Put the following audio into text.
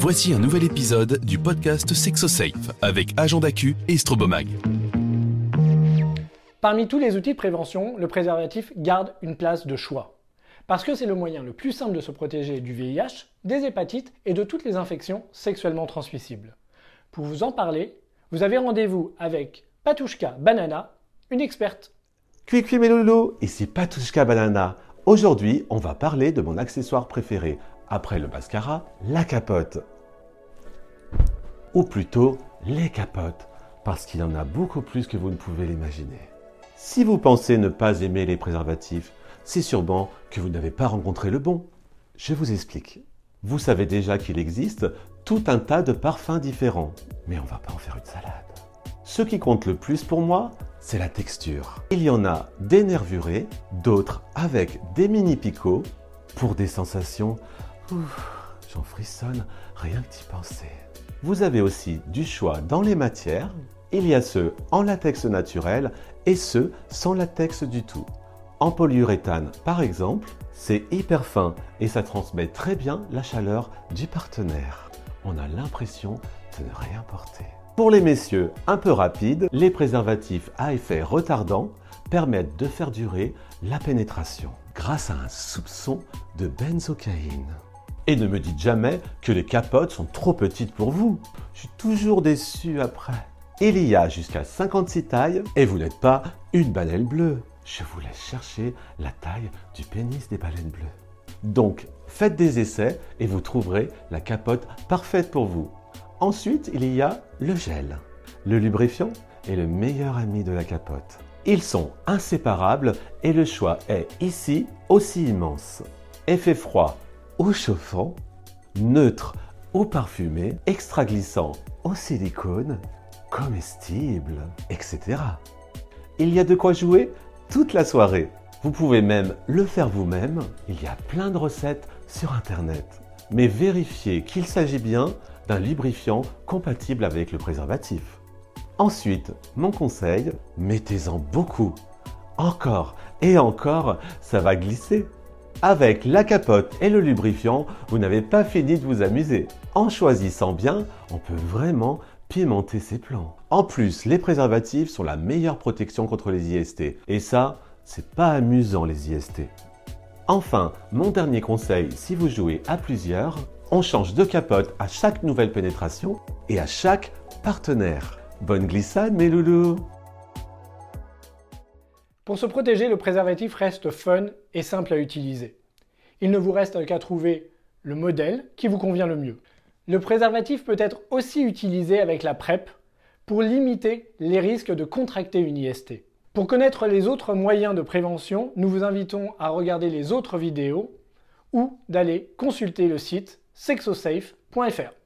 Voici un nouvel épisode du podcast SexoSafe avec Agent d'Acu et Strobomag. Parmi tous les outils de prévention, le préservatif garde une place de choix. Parce que c'est le moyen le plus simple de se protéger du VIH, des hépatites et de toutes les infections sexuellement transmissibles. Pour vous en parler, vous avez rendez-vous avec Patushka Banana, une experte. Cui cui mes loulous, ici Patushka Banana. Aujourd'hui, on va parler de mon accessoire préféré, après le mascara, la capote. Ou plutôt, les capotes, parce qu'il y en a beaucoup plus que vous ne pouvez l'imaginer. Si vous pensez ne pas aimer les préservatifs, c'est sûrement que vous n'avez pas rencontré le bon. Je vous explique. Vous savez déjà qu'il existe tout un tas de parfums différents, mais on va pas en faire une salade. Ce qui compte le plus pour moi, c'est la texture. Il y en a des nervurés, d'autres avec des mini picots, pour des sensations... J'en frissonne rien que d'y penser. Vous avez aussi du choix dans les matières. Il y a ceux en latex naturel et ceux sans latex du tout. En polyuréthane, par exemple, c'est hyper fin et ça transmet très bien la chaleur du partenaire. On a l'impression de ne rien porter. Pour les messieurs un peu rapides, les préservatifs à effet retardant permettent de faire durer la pénétration grâce à un soupçon de benzocaïne. Et ne me dites jamais que les capotes sont trop petites pour vous. Je suis toujours déçu après. Il y a jusqu'à 56 tailles et vous n'êtes pas une baleine bleue. Je vous laisse chercher la taille du pénis des baleines bleues. Donc, faites des essais et vous trouverez la capote parfaite pour vous. Ensuite, il y a le gel. Le lubrifiant est le meilleur ami de la capote. Ils sont inséparables et le choix est ici aussi immense. Effet froid ou chauffant, neutre ou parfumé, extra glissant au silicone, comestible, etc. Il y a de quoi jouer toute la soirée. Vous pouvez même le faire vous-même. Il y a plein de recettes sur Internet. Mais vérifiez qu'il s'agit bien d'un lubrifiant compatible avec le préservatif. Ensuite, mon conseil, mettez-en beaucoup. Encore et encore, ça va glisser. Avec la capote et le lubrifiant, vous n'avez pas fini de vous amuser. En choisissant bien, on peut vraiment pimenter ses plans. En plus, les préservatifs sont la meilleure protection contre les IST. Et ça, c'est pas amusant les IST. Enfin, mon dernier conseil, si vous jouez à plusieurs, on change de capote à chaque nouvelle pénétration et à chaque partenaire. Bonne glissade mes loulous Pour se protéger, le préservatif reste fun et simple à utiliser. Il ne vous reste qu'à trouver le modèle qui vous convient le mieux. Le préservatif peut être aussi utilisé avec la PrEP pour limiter les risques de contracter une IST. Pour connaître les autres moyens de prévention, nous vous invitons à regarder les autres vidéos ou d'aller consulter le site sexosafe.fr.